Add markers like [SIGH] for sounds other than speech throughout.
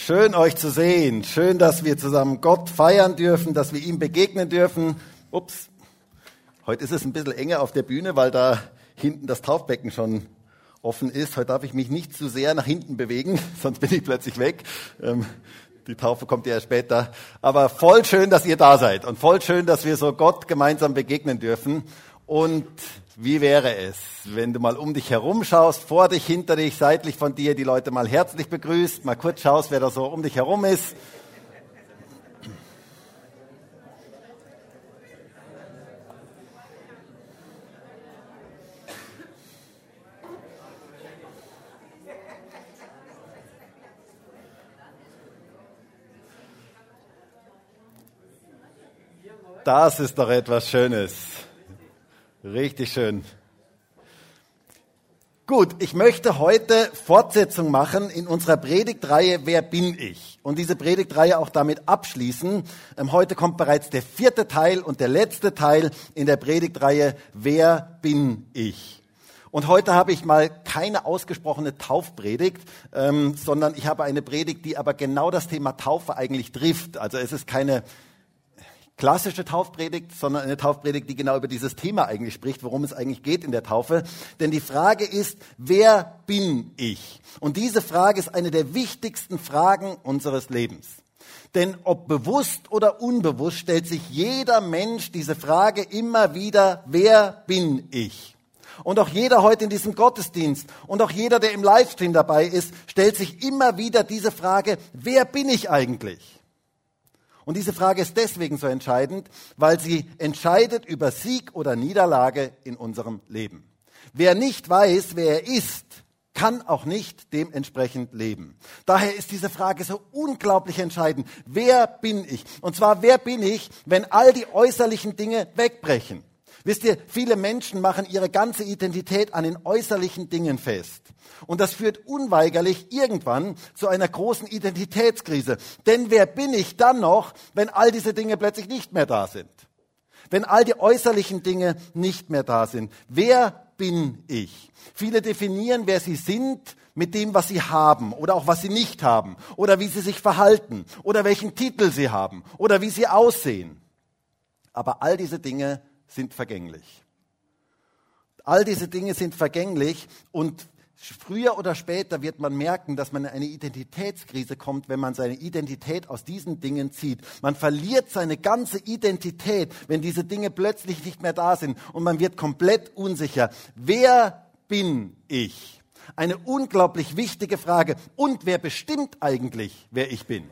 Schön euch zu sehen. Schön, dass wir zusammen Gott feiern dürfen, dass wir ihm begegnen dürfen. Ups. Heute ist es ein bisschen enger auf der Bühne, weil da hinten das Taufbecken schon offen ist. Heute darf ich mich nicht zu sehr nach hinten bewegen, [LAUGHS] sonst bin ich plötzlich weg. Ähm, die Taufe kommt ja später. Aber voll schön, dass ihr da seid und voll schön, dass wir so Gott gemeinsam begegnen dürfen. Und wie wäre es, wenn du mal um dich herum schaust, vor dich, hinter dich, seitlich von dir, die Leute mal herzlich begrüßt, mal kurz schaust, wer da so um dich herum ist. Das ist doch etwas Schönes. Richtig schön. Gut, ich möchte heute Fortsetzung machen in unserer Predigtreihe Wer bin ich? Und diese Predigtreihe auch damit abschließen. Ähm, heute kommt bereits der vierte Teil und der letzte Teil in der Predigtreihe Wer bin ich? Und heute habe ich mal keine ausgesprochene Taufpredigt, ähm, sondern ich habe eine Predigt, die aber genau das Thema Taufe eigentlich trifft. Also es ist keine klassische Taufpredigt, sondern eine Taufpredigt, die genau über dieses Thema eigentlich spricht, worum es eigentlich geht in der Taufe. Denn die Frage ist, wer bin ich? Und diese Frage ist eine der wichtigsten Fragen unseres Lebens. Denn ob bewusst oder unbewusst stellt sich jeder Mensch diese Frage immer wieder, wer bin ich? Und auch jeder heute in diesem Gottesdienst und auch jeder, der im Livestream dabei ist, stellt sich immer wieder diese Frage, wer bin ich eigentlich? Und diese Frage ist deswegen so entscheidend, weil sie entscheidet über Sieg oder Niederlage in unserem Leben. Wer nicht weiß, wer er ist, kann auch nicht dementsprechend leben. Daher ist diese Frage so unglaublich entscheidend. Wer bin ich? Und zwar, wer bin ich, wenn all die äußerlichen Dinge wegbrechen? Wisst ihr, viele Menschen machen ihre ganze Identität an den äußerlichen Dingen fest. Und das führt unweigerlich irgendwann zu einer großen Identitätskrise. Denn wer bin ich dann noch, wenn all diese Dinge plötzlich nicht mehr da sind? Wenn all die äußerlichen Dinge nicht mehr da sind? Wer bin ich? Viele definieren, wer sie sind, mit dem, was sie haben oder auch was sie nicht haben oder wie sie sich verhalten oder welchen Titel sie haben oder wie sie aussehen. Aber all diese Dinge sind vergänglich. All diese Dinge sind vergänglich und Früher oder später wird man merken, dass man in eine Identitätskrise kommt, wenn man seine Identität aus diesen Dingen zieht. Man verliert seine ganze Identität, wenn diese Dinge plötzlich nicht mehr da sind und man wird komplett unsicher. Wer bin ich? Eine unglaublich wichtige Frage. Und wer bestimmt eigentlich, wer ich bin?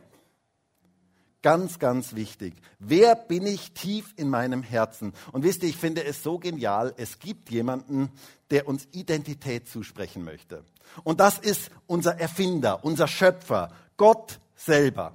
Ganz, ganz wichtig. Wer bin ich tief in meinem Herzen? Und wisst ihr, ich finde es so genial, es gibt jemanden, der uns Identität zusprechen möchte. Und das ist unser Erfinder, unser Schöpfer, Gott selber.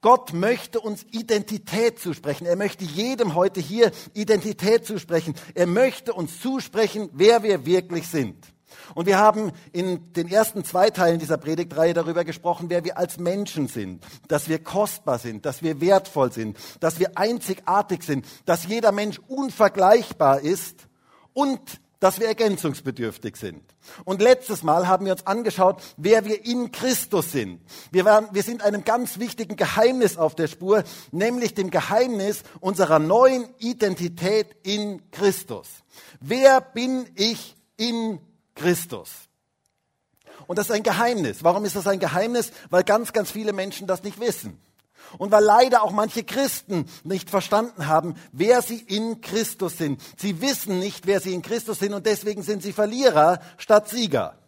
Gott möchte uns Identität zusprechen. Er möchte jedem heute hier Identität zusprechen. Er möchte uns zusprechen, wer wir wirklich sind. Und wir haben in den ersten zwei Teilen dieser Predigtreihe darüber gesprochen, wer wir als Menschen sind, dass wir kostbar sind, dass wir wertvoll sind, dass wir einzigartig sind, dass jeder Mensch unvergleichbar ist und dass wir ergänzungsbedürftig sind. Und letztes Mal haben wir uns angeschaut, wer wir in Christus sind. Wir, waren, wir sind einem ganz wichtigen Geheimnis auf der Spur, nämlich dem Geheimnis unserer neuen Identität in Christus. Wer bin ich in Christus? Und das ist ein Geheimnis. Warum ist das ein Geheimnis? Weil ganz, ganz viele Menschen das nicht wissen. Und weil leider auch manche Christen nicht verstanden haben, wer sie in Christus sind. Sie wissen nicht, wer sie in Christus sind und deswegen sind sie Verlierer statt Sieger.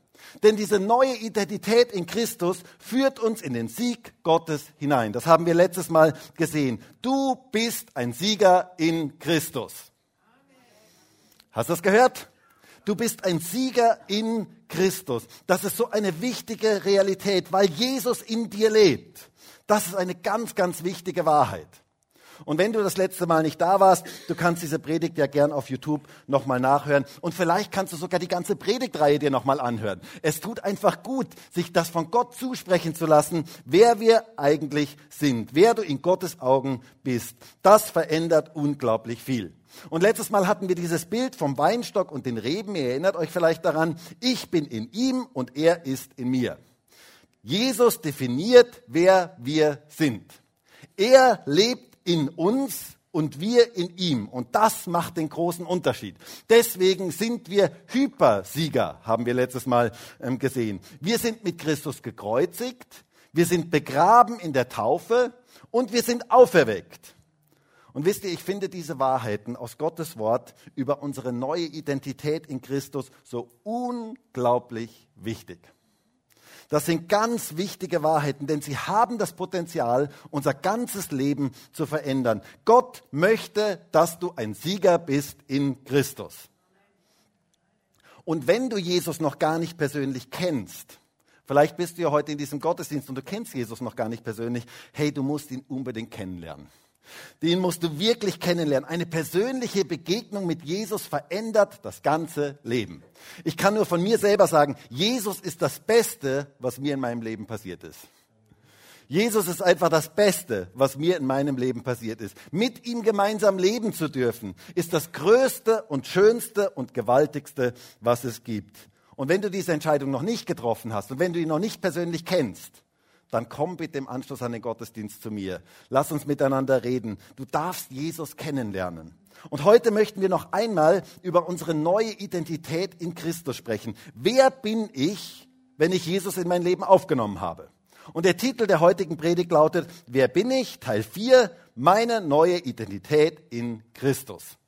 Denn diese neue Identität in Christus führt uns in den Sieg Gottes hinein. Das haben wir letztes Mal gesehen. Du bist ein Sieger in Christus. Hast du das gehört? Du bist ein Sieger in Christus. Das ist so eine wichtige Realität, weil Jesus in dir lebt. Das ist eine ganz, ganz wichtige Wahrheit. Und wenn du das letzte Mal nicht da warst, du kannst diese Predigt ja gern auf YouTube nochmal nachhören. Und vielleicht kannst du sogar die ganze Predigtreihe dir nochmal anhören. Es tut einfach gut, sich das von Gott zusprechen zu lassen, wer wir eigentlich sind, wer du in Gottes Augen bist. Das verändert unglaublich viel. Und letztes Mal hatten wir dieses Bild vom Weinstock und den Reben. Ihr erinnert euch vielleicht daran, ich bin in ihm und er ist in mir. Jesus definiert, wer wir sind. Er lebt in uns und wir in ihm. Und das macht den großen Unterschied. Deswegen sind wir Hypersieger, haben wir letztes Mal ähm, gesehen. Wir sind mit Christus gekreuzigt, wir sind begraben in der Taufe und wir sind auferweckt. Und wisst ihr, ich finde diese Wahrheiten aus Gottes Wort über unsere neue Identität in Christus so unglaublich wichtig. Das sind ganz wichtige Wahrheiten, denn sie haben das Potenzial, unser ganzes Leben zu verändern. Gott möchte, dass du ein Sieger bist in Christus. Und wenn du Jesus noch gar nicht persönlich kennst, vielleicht bist du ja heute in diesem Gottesdienst und du kennst Jesus noch gar nicht persönlich, hey, du musst ihn unbedingt kennenlernen. Den musst du wirklich kennenlernen. Eine persönliche Begegnung mit Jesus verändert das ganze Leben. Ich kann nur von mir selber sagen, Jesus ist das Beste, was mir in meinem Leben passiert ist. Jesus ist einfach das Beste, was mir in meinem Leben passiert ist. Mit ihm gemeinsam leben zu dürfen, ist das Größte und Schönste und Gewaltigste, was es gibt. Und wenn du diese Entscheidung noch nicht getroffen hast und wenn du ihn noch nicht persönlich kennst, dann komm bitte im Anschluss an den Gottesdienst zu mir. Lass uns miteinander reden. Du darfst Jesus kennenlernen. Und heute möchten wir noch einmal über unsere neue Identität in Christus sprechen. Wer bin ich, wenn ich Jesus in mein Leben aufgenommen habe? Und der Titel der heutigen Predigt lautet, Wer bin ich? Teil 4, meine neue Identität in Christus.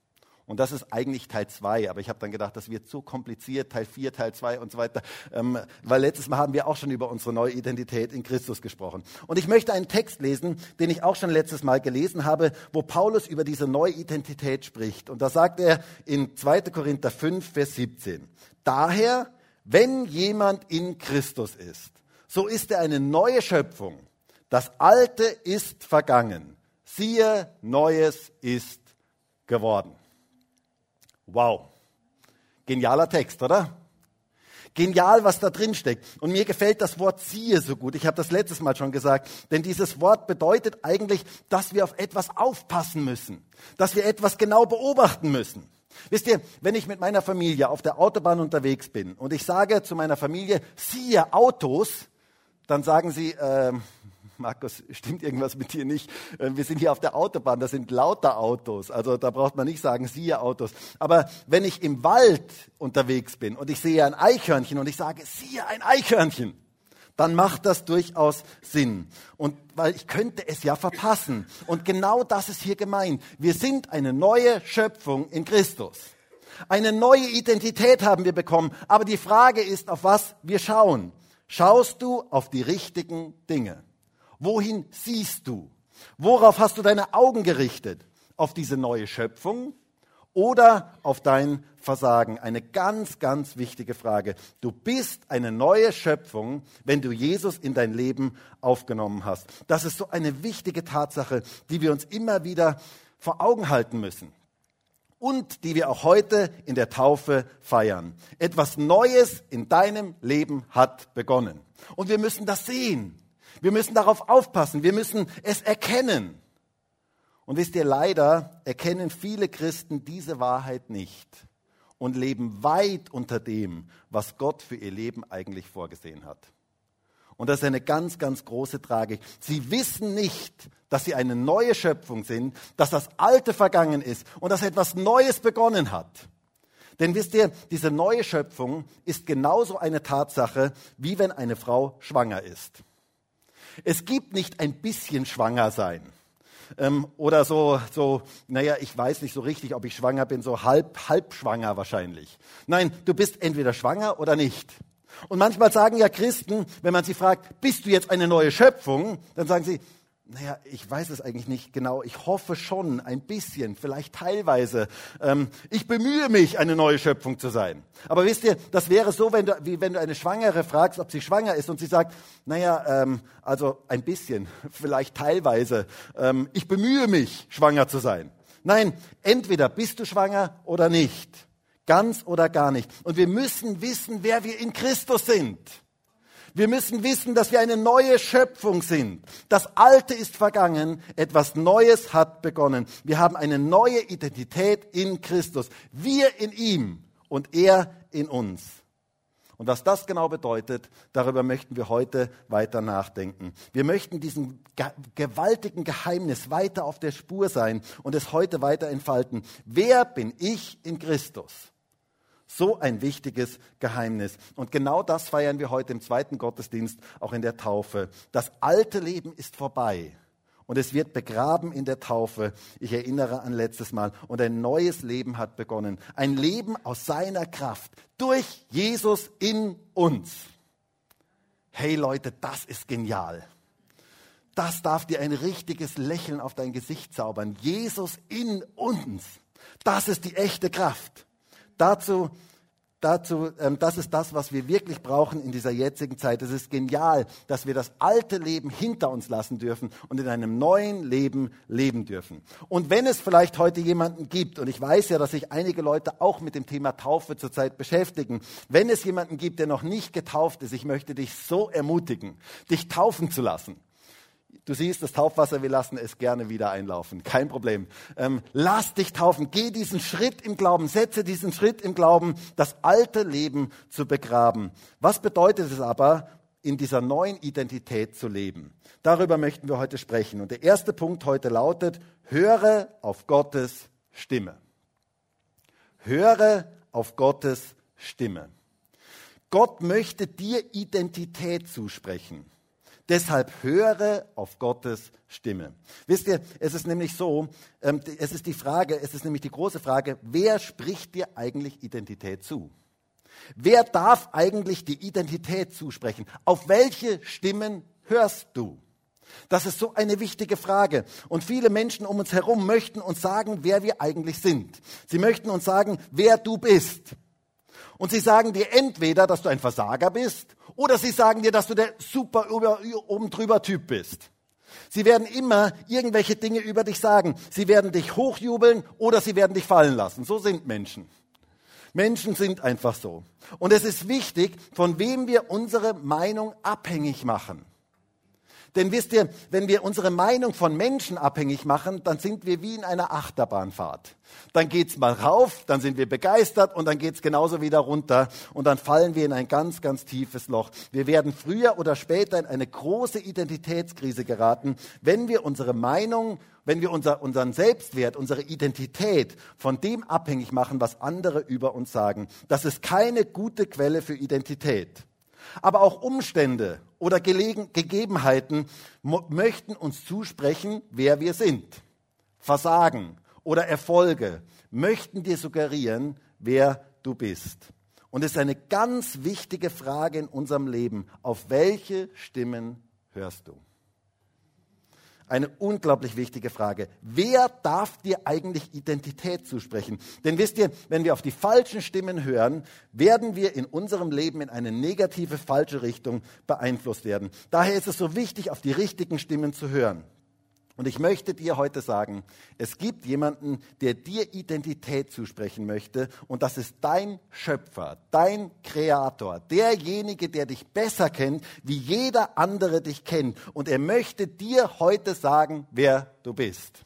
Und das ist eigentlich Teil 2, aber ich habe dann gedacht, das wird zu kompliziert, Teil 4, Teil 2 und so weiter, ähm, weil letztes Mal haben wir auch schon über unsere neue Identität in Christus gesprochen. Und ich möchte einen Text lesen, den ich auch schon letztes Mal gelesen habe, wo Paulus über diese neue Identität spricht. Und da sagt er in 2. Korinther 5, Vers 17, daher, wenn jemand in Christus ist, so ist er eine neue Schöpfung. Das Alte ist vergangen. Siehe, Neues ist geworden. Wow. Genialer Text, oder? Genial, was da drin steckt. Und mir gefällt das Wort siehe so gut. Ich habe das letztes Mal schon gesagt. Denn dieses Wort bedeutet eigentlich, dass wir auf etwas aufpassen müssen. Dass wir etwas genau beobachten müssen. Wisst ihr, wenn ich mit meiner Familie auf der Autobahn unterwegs bin und ich sage zu meiner Familie, siehe Autos, dann sagen sie, äh, Markus, stimmt irgendwas mit dir nicht? Äh, wir sind hier auf der Autobahn, da sind lauter Autos. Also da braucht man nicht sagen, siehe Autos. Aber wenn ich im Wald unterwegs bin und ich sehe ein Eichhörnchen und ich sage, siehe ein Eichhörnchen, dann macht das durchaus Sinn. Und weil ich könnte es ja verpassen. Und genau das ist hier gemeint. Wir sind eine neue Schöpfung in Christus. Eine neue Identität haben wir bekommen. Aber die Frage ist, auf was wir schauen. Schaust du auf die richtigen Dinge? Wohin siehst du? Worauf hast du deine Augen gerichtet? Auf diese neue Schöpfung oder auf dein Versagen? Eine ganz, ganz wichtige Frage. Du bist eine neue Schöpfung, wenn du Jesus in dein Leben aufgenommen hast. Das ist so eine wichtige Tatsache, die wir uns immer wieder vor Augen halten müssen und die wir auch heute in der Taufe feiern. Etwas Neues in deinem Leben hat begonnen. Und wir müssen das sehen. Wir müssen darauf aufpassen. Wir müssen es erkennen. Und wisst ihr, leider erkennen viele Christen diese Wahrheit nicht und leben weit unter dem, was Gott für ihr Leben eigentlich vorgesehen hat. Und das ist eine ganz, ganz große Tragik. Sie wissen nicht, dass sie eine neue Schöpfung sind, dass das Alte vergangen ist und dass etwas Neues begonnen hat. Denn wisst ihr, diese neue Schöpfung ist genauso eine Tatsache, wie wenn eine Frau schwanger ist. Es gibt nicht ein bisschen schwanger sein. Ähm, oder so, so, naja, ich weiß nicht so richtig, ob ich schwanger bin, so halb, halb schwanger wahrscheinlich. Nein, du bist entweder schwanger oder nicht. Und manchmal sagen ja Christen, wenn man sie fragt, bist du jetzt eine neue Schöpfung? Dann sagen sie, naja, ich weiß es eigentlich nicht genau. Ich hoffe schon ein bisschen, vielleicht teilweise. Ähm, ich bemühe mich, eine neue Schöpfung zu sein. Aber wisst ihr, das wäre so, wenn du, wie wenn du eine Schwangere fragst, ob sie schwanger ist und sie sagt, naja, ähm, also ein bisschen, [LAUGHS] vielleicht teilweise. Ähm, ich bemühe mich, schwanger zu sein. Nein, entweder bist du schwanger oder nicht. Ganz oder gar nicht. Und wir müssen wissen, wer wir in Christus sind. Wir müssen wissen, dass wir eine neue Schöpfung sind. Das Alte ist vergangen, etwas Neues hat begonnen. Wir haben eine neue Identität in Christus. Wir in ihm und er in uns. Und was das genau bedeutet, darüber möchten wir heute weiter nachdenken. Wir möchten diesem gewaltigen Geheimnis weiter auf der Spur sein und es heute weiter entfalten. Wer bin ich in Christus? So ein wichtiges Geheimnis. Und genau das feiern wir heute im zweiten Gottesdienst, auch in der Taufe. Das alte Leben ist vorbei und es wird begraben in der Taufe. Ich erinnere an letztes Mal. Und ein neues Leben hat begonnen. Ein Leben aus seiner Kraft durch Jesus in uns. Hey Leute, das ist genial. Das darf dir ein richtiges Lächeln auf dein Gesicht zaubern. Jesus in uns. Das ist die echte Kraft. Dazu dazu, ähm, das ist das, was wir wirklich brauchen in dieser jetzigen Zeit. Es ist genial, dass wir das alte Leben hinter uns lassen dürfen und in einem neuen Leben leben dürfen. Und wenn es vielleicht heute jemanden gibt, und ich weiß ja, dass sich einige Leute auch mit dem Thema Taufe zurzeit beschäftigen, wenn es jemanden gibt, der noch nicht getauft ist, ich möchte dich so ermutigen, dich taufen zu lassen. Du siehst, das Taufwasser, wir lassen es gerne wieder einlaufen. Kein Problem. Ähm, lass dich taufen. Geh diesen Schritt im Glauben. Setze diesen Schritt im Glauben, das alte Leben zu begraben. Was bedeutet es aber, in dieser neuen Identität zu leben? Darüber möchten wir heute sprechen. Und der erste Punkt heute lautet, höre auf Gottes Stimme. Höre auf Gottes Stimme. Gott möchte dir Identität zusprechen. Deshalb höre auf Gottes Stimme. Wisst ihr, es ist nämlich so, ähm, es ist die Frage, es ist nämlich die große Frage, wer spricht dir eigentlich Identität zu? Wer darf eigentlich die Identität zusprechen? Auf welche Stimmen hörst du? Das ist so eine wichtige Frage. Und viele Menschen um uns herum möchten uns sagen, wer wir eigentlich sind. Sie möchten uns sagen, wer du bist. Und sie sagen dir entweder, dass du ein Versager bist oder sie sagen dir, dass du der super oben drüber Typ bist. Sie werden immer irgendwelche Dinge über dich sagen. Sie werden dich hochjubeln oder sie werden dich fallen lassen. So sind Menschen. Menschen sind einfach so. Und es ist wichtig, von wem wir unsere Meinung abhängig machen. Denn wisst ihr, wenn wir unsere Meinung von Menschen abhängig machen, dann sind wir wie in einer Achterbahnfahrt. Dann geht's mal rauf, dann sind wir begeistert und dann geht's genauso wieder runter und dann fallen wir in ein ganz, ganz tiefes Loch. Wir werden früher oder später in eine große Identitätskrise geraten, wenn wir unsere Meinung, wenn wir unser, unseren Selbstwert, unsere Identität von dem abhängig machen, was andere über uns sagen. Das ist keine gute Quelle für Identität. Aber auch Umstände oder Gelegen Gegebenheiten möchten uns zusprechen, wer wir sind. Versagen oder Erfolge möchten dir suggerieren, wer du bist. Und es ist eine ganz wichtige Frage in unserem Leben. Auf welche Stimmen hörst du? Eine unglaublich wichtige Frage. Wer darf dir eigentlich Identität zusprechen? Denn wisst ihr, wenn wir auf die falschen Stimmen hören, werden wir in unserem Leben in eine negative, falsche Richtung beeinflusst werden. Daher ist es so wichtig, auf die richtigen Stimmen zu hören. Und ich möchte dir heute sagen, es gibt jemanden, der dir Identität zusprechen möchte und das ist dein Schöpfer, dein Kreator, derjenige, der dich besser kennt, wie jeder andere dich kennt. Und er möchte dir heute sagen, wer du bist.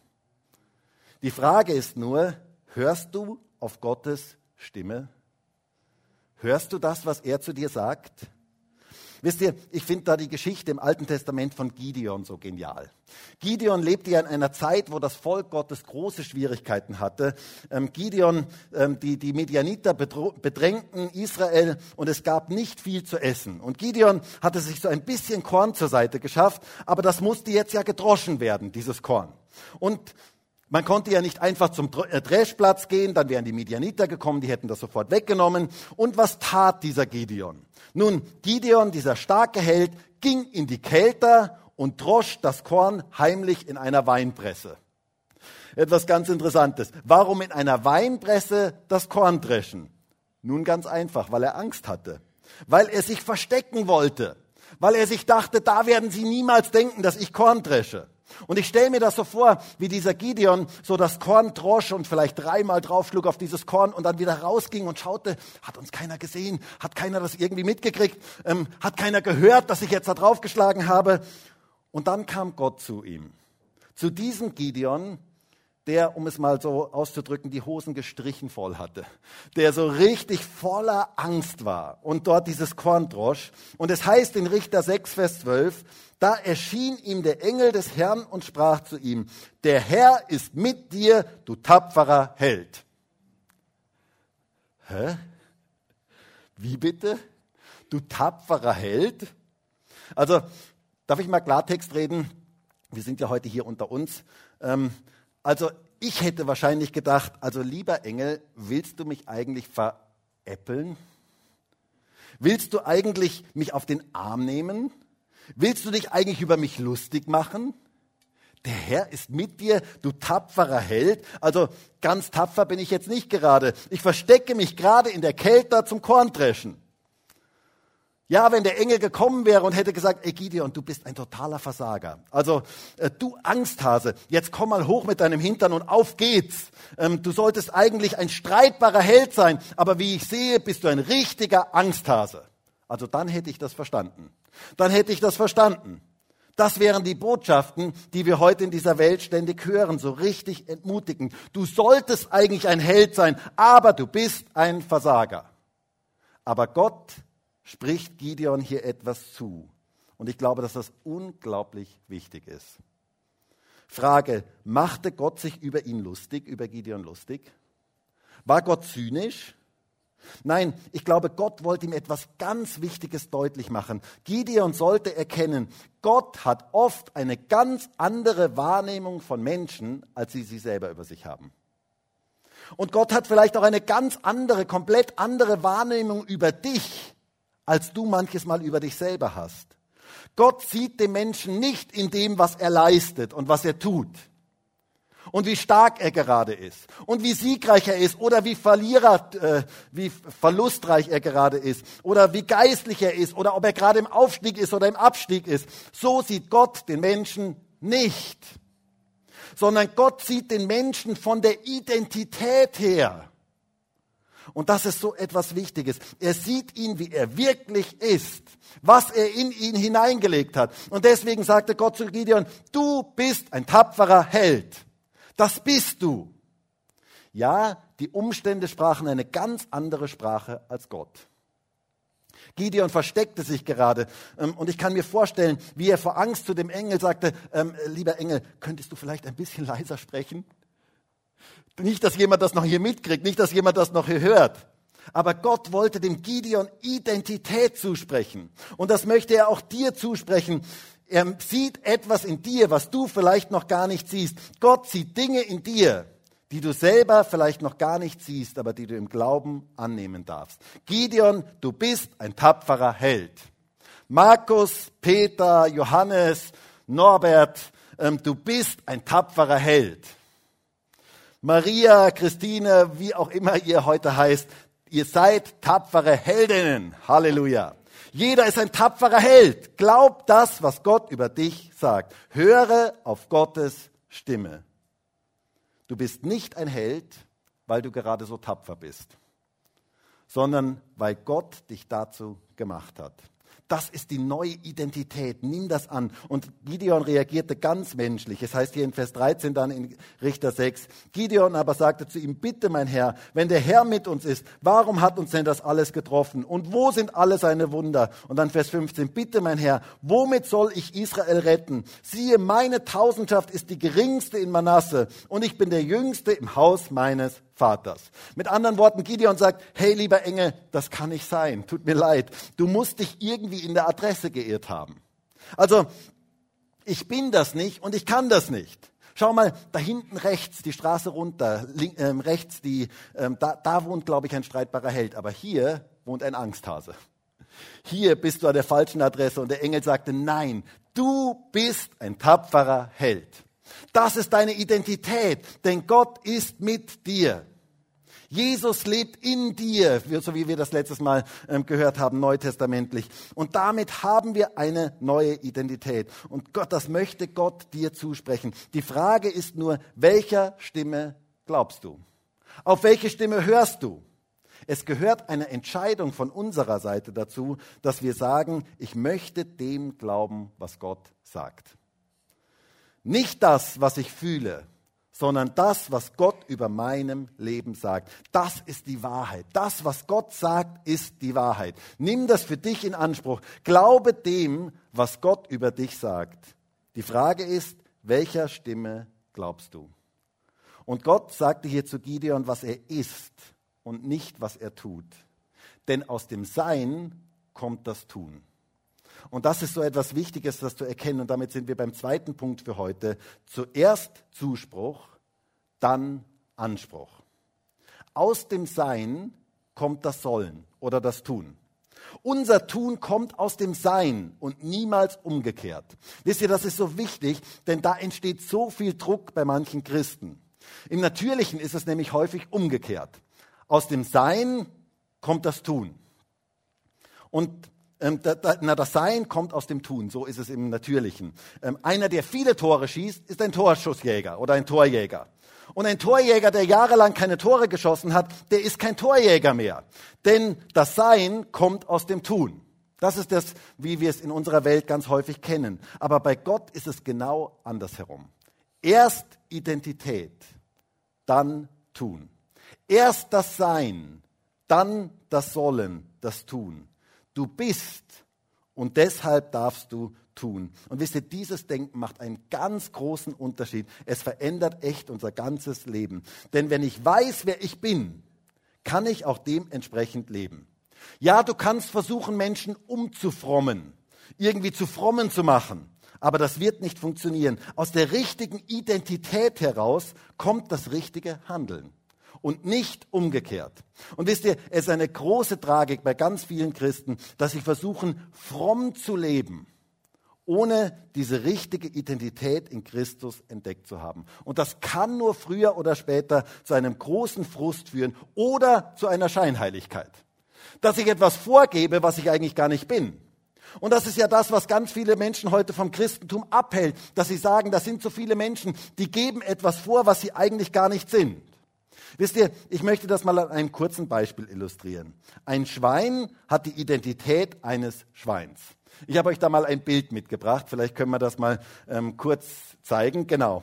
Die Frage ist nur, hörst du auf Gottes Stimme? Hörst du das, was er zu dir sagt? Wisst ihr, ich finde da die Geschichte im Alten Testament von Gideon so genial. Gideon lebte ja in einer Zeit, wo das Volk Gottes große Schwierigkeiten hatte. Ähm, Gideon, ähm, die, die Medianiter bedrängten Israel und es gab nicht viel zu essen. Und Gideon hatte sich so ein bisschen Korn zur Seite geschafft, aber das musste jetzt ja gedroschen werden, dieses Korn. Und man konnte ja nicht einfach zum äh, Dreschplatz gehen, dann wären die Midianiter gekommen, die hätten das sofort weggenommen. Und was tat dieser Gideon? Nun, Gideon, dieser starke Held, ging in die Kälte und drosch das Korn heimlich in einer Weinpresse. Etwas ganz Interessantes. Warum in einer Weinpresse das Korn dreschen? Nun ganz einfach, weil er Angst hatte. Weil er sich verstecken wollte. Weil er sich dachte, da werden sie niemals denken, dass ich Korn dresche. Und ich stelle mir das so vor, wie dieser Gideon so das Korn drosch und vielleicht dreimal draufschlug auf dieses Korn und dann wieder rausging und schaute, hat uns keiner gesehen, hat keiner das irgendwie mitgekriegt, ähm, hat keiner gehört, dass ich jetzt da draufgeschlagen habe. Und dann kam Gott zu ihm, zu diesem Gideon, der, um es mal so auszudrücken, die Hosen gestrichen voll hatte, der so richtig voller Angst war und dort dieses Korn drosch. Und es heißt in Richter 6, Vers 12, da erschien ihm der Engel des Herrn und sprach zu ihm, der Herr ist mit dir, du tapferer Held. Hä? Wie bitte? Du tapferer Held? Also, darf ich mal Klartext reden? Wir sind ja heute hier unter uns. Ähm, also ich hätte wahrscheinlich gedacht, also lieber Engel, willst du mich eigentlich veräppeln? Willst du eigentlich mich auf den Arm nehmen? Willst du dich eigentlich über mich lustig machen? Der Herr ist mit dir, du tapferer Held. Also ganz tapfer bin ich jetzt nicht gerade. Ich verstecke mich gerade in der Kälte zum Korntreschen. Ja, wenn der Engel gekommen wäre und hätte gesagt, ey Gideon, du bist ein totaler Versager. Also äh, du Angsthase, jetzt komm mal hoch mit deinem Hintern und auf geht's. Ähm, du solltest eigentlich ein streitbarer Held sein, aber wie ich sehe, bist du ein richtiger Angsthase. Also dann hätte ich das verstanden. Dann hätte ich das verstanden. Das wären die Botschaften, die wir heute in dieser Welt ständig hören, so richtig entmutigend. Du solltest eigentlich ein Held sein, aber du bist ein Versager. Aber Gott spricht Gideon hier etwas zu. Und ich glaube, dass das unglaublich wichtig ist. Frage, machte Gott sich über ihn lustig, über Gideon lustig? War Gott zynisch? Nein, ich glaube, Gott wollte ihm etwas ganz Wichtiges deutlich machen. Gideon sollte erkennen, Gott hat oft eine ganz andere Wahrnehmung von Menschen, als sie sie selber über sich haben. Und Gott hat vielleicht auch eine ganz andere, komplett andere Wahrnehmung über dich, als du manches Mal über dich selber hast. Gott sieht den Menschen nicht in dem, was er leistet und was er tut. Und wie stark er gerade ist. Und wie siegreich er ist. Oder wie Verlierer, äh, wie verlustreich er gerade ist. Oder wie geistlich er ist. Oder ob er gerade im Aufstieg ist oder im Abstieg ist. So sieht Gott den Menschen nicht. Sondern Gott sieht den Menschen von der Identität her. Und das ist so etwas Wichtiges. Er sieht ihn, wie er wirklich ist, was er in ihn hineingelegt hat. Und deswegen sagte Gott zu Gideon, du bist ein tapferer Held. Das bist du. Ja, die Umstände sprachen eine ganz andere Sprache als Gott. Gideon versteckte sich gerade. Ähm, und ich kann mir vorstellen, wie er vor Angst zu dem Engel sagte, ähm, lieber Engel, könntest du vielleicht ein bisschen [LAUGHS] leiser sprechen? Nicht, dass jemand das noch hier mitkriegt, nicht, dass jemand das noch hier hört. Aber Gott wollte dem Gideon Identität zusprechen. Und das möchte er auch dir zusprechen. Er sieht etwas in dir, was du vielleicht noch gar nicht siehst. Gott sieht Dinge in dir, die du selber vielleicht noch gar nicht siehst, aber die du im Glauben annehmen darfst. Gideon, du bist ein tapferer Held. Markus, Peter, Johannes, Norbert, ähm, du bist ein tapferer Held. Maria, Christine, wie auch immer ihr heute heißt, ihr seid tapfere Heldinnen. Halleluja. Jeder ist ein tapferer Held. Glaub das, was Gott über dich sagt. Höre auf Gottes Stimme. Du bist nicht ein Held, weil du gerade so tapfer bist, sondern weil Gott dich dazu gemacht hat. Das ist die neue Identität. Nimm das an. Und Gideon reagierte ganz menschlich. Es heißt hier in Vers 13 dann in Richter 6. Gideon aber sagte zu ihm, bitte mein Herr, wenn der Herr mit uns ist, warum hat uns denn das alles getroffen? Und wo sind alle seine Wunder? Und dann Vers 15, bitte mein Herr, womit soll ich Israel retten? Siehe, meine Tausendschaft ist die geringste in Manasse und ich bin der jüngste im Haus meines Vaters. Mit anderen Worten, Gideon sagt, hey lieber Engel, das kann nicht sein, tut mir leid, du musst dich irgendwie in der Adresse geirrt haben. Also, ich bin das nicht und ich kann das nicht. Schau mal, da hinten rechts, die Straße runter, link, ähm, rechts, die, ähm, da, da wohnt, glaube ich, ein streitbarer Held, aber hier wohnt ein Angsthase. Hier bist du an der falschen Adresse und der Engel sagte, nein, du bist ein tapferer Held. Das ist deine Identität, denn Gott ist mit dir. Jesus lebt in dir, so wie wir das letztes Mal ähm, gehört haben, neutestamentlich. Und damit haben wir eine neue Identität. Und Gott, das möchte Gott dir zusprechen. Die Frage ist nur, welcher Stimme glaubst du? Auf welche Stimme hörst du? Es gehört eine Entscheidung von unserer Seite dazu, dass wir sagen, ich möchte dem glauben, was Gott sagt. Nicht das, was ich fühle, sondern das, was Gott über meinem Leben sagt. Das ist die Wahrheit. Das, was Gott sagt, ist die Wahrheit. Nimm das für dich in Anspruch. Glaube dem, was Gott über dich sagt. Die Frage ist, welcher Stimme glaubst du? Und Gott sagte hier zu Gideon, was er ist und nicht, was er tut. Denn aus dem Sein kommt das Tun. Und das ist so etwas Wichtiges, das zu erkennen. Und damit sind wir beim zweiten Punkt für heute. Zuerst Zuspruch, dann Anspruch. Aus dem Sein kommt das Sollen oder das Tun. Unser Tun kommt aus dem Sein und niemals umgekehrt. Wisst ihr, das ist so wichtig, denn da entsteht so viel Druck bei manchen Christen. Im Natürlichen ist es nämlich häufig umgekehrt. Aus dem Sein kommt das Tun. Und ähm, na, das Sein kommt aus dem Tun, so ist es im Natürlichen. Ähm, einer, der viele Tore schießt, ist ein Torschussjäger oder ein Torjäger. Und ein Torjäger, der jahrelang keine Tore geschossen hat, der ist kein Torjäger mehr. Denn das Sein kommt aus dem Tun. Das ist das, wie wir es in unserer Welt ganz häufig kennen. Aber bei Gott ist es genau andersherum. Erst Identität, dann Tun. Erst das Sein, dann das Sollen, das Tun. Du bist und deshalb darfst du tun. Und wisst ihr, dieses Denken macht einen ganz großen Unterschied. Es verändert echt unser ganzes Leben. Denn wenn ich weiß, wer ich bin, kann ich auch dementsprechend leben. Ja, du kannst versuchen, Menschen umzufrommen, irgendwie zu frommen zu machen. Aber das wird nicht funktionieren. Aus der richtigen Identität heraus kommt das richtige Handeln und nicht umgekehrt. Und wisst ihr, es ist eine große Tragik bei ganz vielen Christen, dass sie versuchen, fromm zu leben, ohne diese richtige Identität in Christus entdeckt zu haben. Und das kann nur früher oder später zu einem großen Frust führen oder zu einer Scheinheiligkeit. Dass ich etwas vorgebe, was ich eigentlich gar nicht bin. Und das ist ja das, was ganz viele Menschen heute vom Christentum abhält, dass sie sagen, das sind so viele Menschen, die geben etwas vor, was sie eigentlich gar nicht sind. Wisst ihr, ich möchte das mal an einem kurzen Beispiel illustrieren. Ein Schwein hat die Identität eines Schweins. Ich habe euch da mal ein Bild mitgebracht. Vielleicht können wir das mal ähm, kurz zeigen. Genau.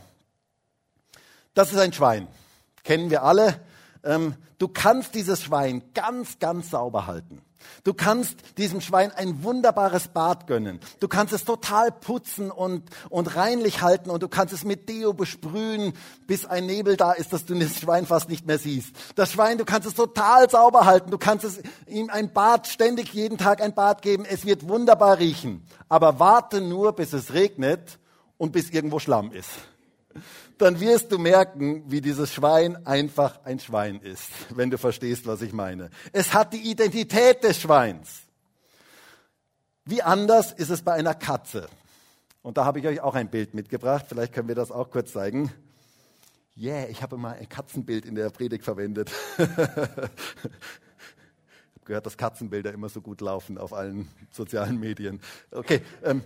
Das ist ein Schwein. Kennen wir alle. Ähm, du kannst dieses Schwein ganz, ganz sauber halten. Du kannst diesem Schwein ein wunderbares Bad gönnen. Du kannst es total putzen und, und reinlich halten und du kannst es mit Deo besprühen, bis ein Nebel da ist, dass du das Schwein fast nicht mehr siehst. Das Schwein, du kannst es total sauber halten. Du kannst es, ihm ein Bad, ständig jeden Tag ein Bad geben. Es wird wunderbar riechen. Aber warte nur, bis es regnet und bis irgendwo Schlamm ist dann wirst du merken, wie dieses Schwein einfach ein Schwein ist, wenn du verstehst, was ich meine. Es hat die Identität des Schweins. Wie anders ist es bei einer Katze? Und da habe ich euch auch ein Bild mitgebracht. Vielleicht können wir das auch kurz zeigen. Yeah, ich habe mal ein Katzenbild in der Predigt verwendet. [LAUGHS] ich habe gehört, dass Katzenbilder immer so gut laufen auf allen sozialen Medien. Okay, ähm,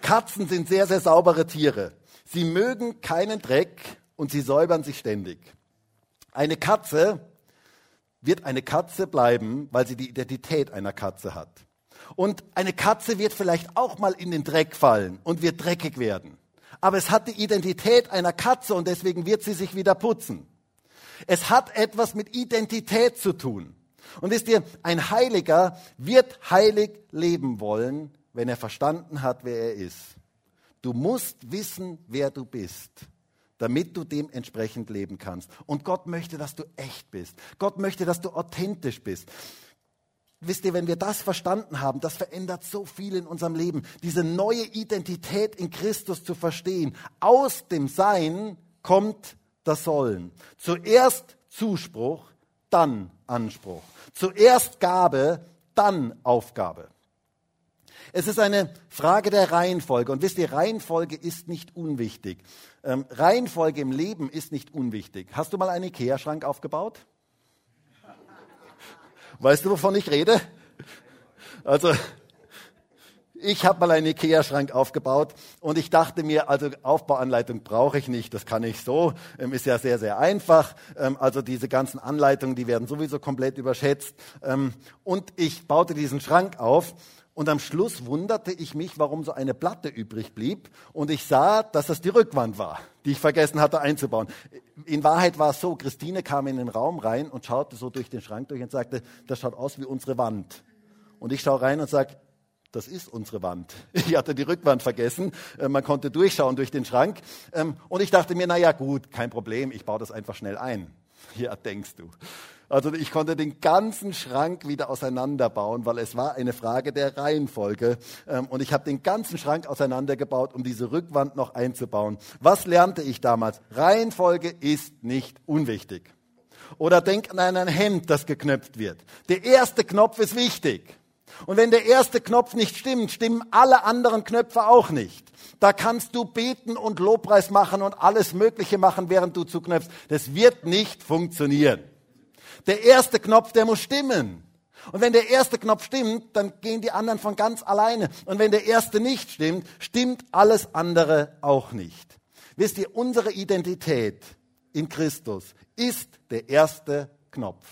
Katzen sind sehr, sehr saubere Tiere. Sie mögen keinen Dreck und sie säubern sich ständig. Eine Katze wird eine Katze bleiben, weil sie die Identität einer Katze hat. Und eine Katze wird vielleicht auch mal in den Dreck fallen und wird dreckig werden. Aber es hat die Identität einer Katze und deswegen wird sie sich wieder putzen. Es hat etwas mit Identität zu tun. Und wisst ihr, ein Heiliger wird heilig leben wollen, wenn er verstanden hat, wer er ist. Du musst wissen, wer du bist, damit du dementsprechend leben kannst. Und Gott möchte, dass du echt bist. Gott möchte, dass du authentisch bist. Wisst ihr, wenn wir das verstanden haben, das verändert so viel in unserem Leben. Diese neue Identität in Christus zu verstehen. Aus dem Sein kommt das Sollen. Zuerst Zuspruch, dann Anspruch. Zuerst Gabe, dann Aufgabe. Es ist eine Frage der Reihenfolge. Und wisst ihr, Reihenfolge ist nicht unwichtig. Ähm, Reihenfolge im Leben ist nicht unwichtig. Hast du mal einen Ikea-Schrank aufgebaut? Weißt du, wovon ich rede? Also, ich habe mal einen Ikea-Schrank aufgebaut und ich dachte mir, also Aufbauanleitung brauche ich nicht, das kann ich so, ähm, ist ja sehr, sehr einfach. Ähm, also diese ganzen Anleitungen, die werden sowieso komplett überschätzt. Ähm, und ich baute diesen Schrank auf Und am Schluss wunderte ich mich, warum so eine Platte übrig blieb. Und ich sah, dass das die Rückwand war, die ich vergessen hatte einzubauen. In Wahrheit war es so, Christine kam in den Raum rein und schaute so durch den Schrank durch und sagte, das schaut aus wie unsere Wand. Und ich schaue rein und sage, das ist unsere Wand. [LAUGHS] Ich hatte die Rückwand vergessen. Äh, man konnte durchschauen durch den Schrank. Ähm, und ich dachte mir, na ja, gut, kein Problem. Ich baue das einfach schnell ein. Ja, denkst du. Also ich konnte den ganzen Schrank wieder auseinanderbauen, weil es war eine Frage der Reihenfolge. Ähm, und ich habe den ganzen Schrank auseinandergebaut, um diese Rückwand noch einzubauen. Was lernte ich damals? Reihenfolge ist nicht unwichtig. Oder denk an ein Hemd, das geknöpft wird. Der erste Knopf ist wichtig. Und wenn der erste Knopf nicht stimmt, stimmen alle anderen Knöpfe auch nicht. Da kannst du beten und Lobpreis machen und alles Mögliche machen, während du zuknöpfst. Das wird nicht funktionieren. Der erste Knopf, der muss stimmen. Und wenn der erste Knopf stimmt, dann gehen die anderen von ganz alleine. Und wenn der erste nicht stimmt, stimmt alles andere auch nicht. Wisst ihr, unsere Identität in Christus ist der erste Knopf.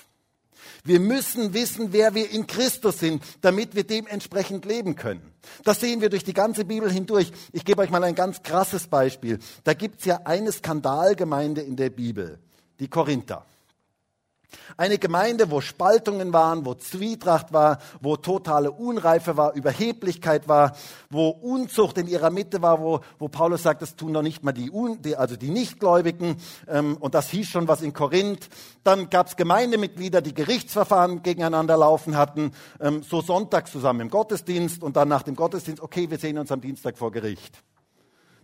Wir müssen wissen, wer wir in Christus sind, damit wir dementsprechend leben können. Das sehen wir durch die ganze Bibel hindurch. Ich gebe euch mal ein ganz krasses Beispiel. Da gibt es ja eine Skandalgemeinde in der Bibel, die Korinther. Eine Gemeinde, wo Spaltungen waren, wo Zwietracht war, wo totale Unreife war, Überheblichkeit war, wo Unzucht in ihrer Mitte war, wo, wo Paulus sagt, das tun doch nicht mal die, Un, die also die Nichtgläubigen. Ähm, und das hieß schon was in Korinth. Dann gab es Gemeindemitglieder, die Gerichtsverfahren gegeneinander laufen hatten, ähm, so sonntags zusammen im Gottesdienst und dann nach dem Gottesdienst, okay, wir sehen uns am Dienstag vor Gericht.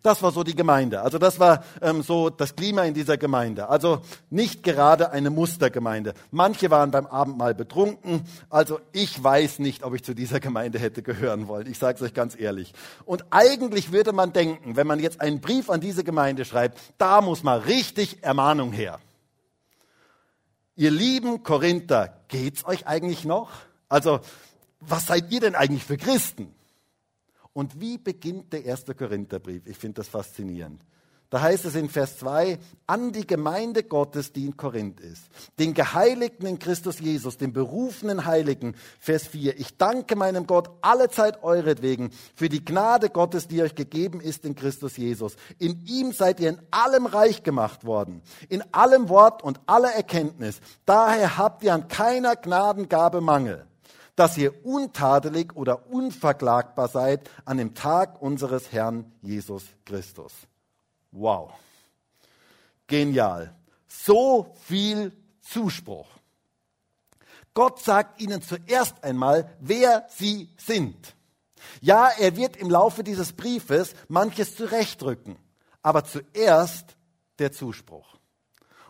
Das war so die Gemeinde. Also das war ähm, so das Klima in dieser Gemeinde. Also nicht gerade eine Mustergemeinde. Manche waren beim Abendmahl betrunken. Also ich weiß nicht, ob ich zu dieser Gemeinde hätte gehören wollen. Ich sage es euch ganz ehrlich. Und eigentlich würde man denken, wenn man jetzt einen Brief an diese Gemeinde schreibt, da muss mal richtig Ermahnung her. Ihr lieben Korinther, geht's euch eigentlich noch? Also was seid ihr denn eigentlich für Christen? Und wie beginnt der erste Korintherbrief? Ich finde das faszinierend. Da heißt es in Vers 2, an die Gemeinde Gottes, die in Korinth ist, den Geheiligten in Christus Jesus, den berufenen Heiligen. Vers 4, ich danke meinem Gott alle Zeit euretwegen für die Gnade Gottes, die euch gegeben ist in Christus Jesus. In ihm seid ihr in allem reich gemacht worden, in allem Wort und aller Erkenntnis. Daher habt ihr an keiner Gnadengabe Mangel dass ihr untadelig oder unverklagbar seid an dem Tag unseres Herrn Jesus Christus. Wow. Genial. So viel Zuspruch. Gott sagt ihnen zuerst einmal, wer sie sind. Ja, er wird im Laufe dieses Briefes manches zurechtrücken, aber zuerst der Zuspruch.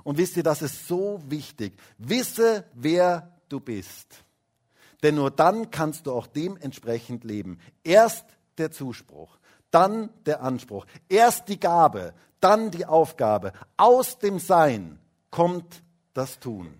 Und wisst ihr, das ist so wichtig. Wisse, wer du bist. Denn nur dann kannst du auch dementsprechend leben. Erst der Zuspruch, dann der Anspruch, erst die Gabe, dann die Aufgabe. Aus dem Sein kommt das Tun.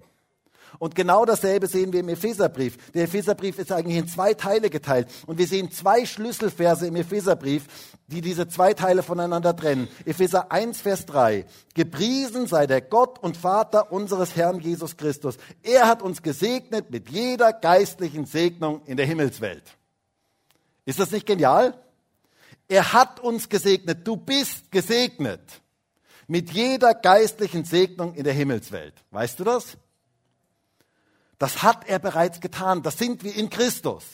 Und genau dasselbe sehen wir im Epheserbrief. Der Epheserbrief ist eigentlich in zwei Teile geteilt. Und wir sehen zwei Schlüsselverse im Epheserbrief, die diese zwei Teile voneinander trennen. Epheser 1, Vers 3. Gepriesen sei der Gott und Vater unseres Herrn Jesus Christus. Er hat uns gesegnet mit jeder geistlichen Segnung in der Himmelswelt. Ist das nicht genial? Er hat uns gesegnet. Du bist gesegnet mit jeder geistlichen Segnung in der Himmelswelt. Weißt du das? Das hat er bereits getan. Das sind wir in Christus.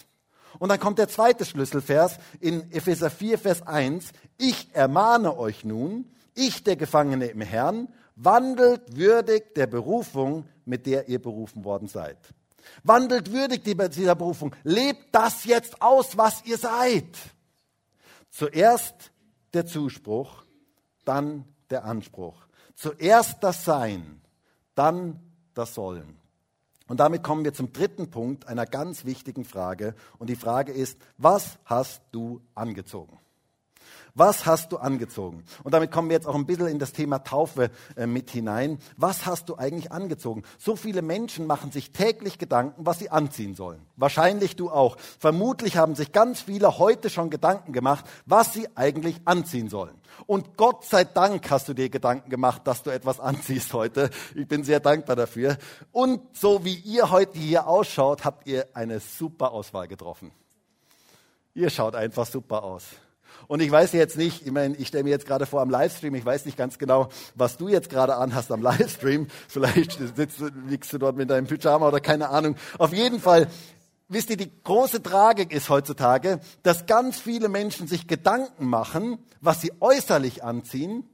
Und dann kommt der zweite Schlüsselvers in Epheser 4, Vers 1. Ich ermahne euch nun, ich der Gefangene im Herrn, wandelt würdig der Berufung, mit der ihr berufen worden seid. Wandelt würdig dieser Berufung. Lebt das jetzt aus, was ihr seid. Zuerst der Zuspruch, dann der Anspruch. Zuerst das Sein, dann das Sollen. Und damit kommen wir zum dritten Punkt einer ganz wichtigen Frage. Und die Frage ist, was hast du angezogen? Was hast du angezogen? Und damit kommen wir jetzt auch ein bisschen in das Thema Taufe äh, mit hinein. Was hast du eigentlich angezogen? So viele Menschen machen sich täglich Gedanken, was sie anziehen sollen. Wahrscheinlich du auch. Vermutlich haben sich ganz viele heute schon Gedanken gemacht, was sie eigentlich anziehen sollen. Und Gott sei Dank hast du dir Gedanken gemacht, dass du etwas [LAUGHS] anziehst heute. Ich bin sehr dankbar dafür. Und so wie ihr heute hier ausschaut, habt ihr eine super Auswahl getroffen. Ihr schaut einfach super aus. Und ich weiß jetzt nicht, ich meine, ich stelle mir jetzt gerade vor am Livestream, ich weiß nicht ganz genau, was du jetzt gerade anhast am Livestream. [LAUGHS] Vielleicht sitzt, liegst du dort mit deinem Pyjama oder keine Ahnung. Auf jeden Fall, wisst ihr, die große Tragik ist heutzutage, dass ganz viele Menschen sich Gedanken machen, was sie äußerlich anziehen,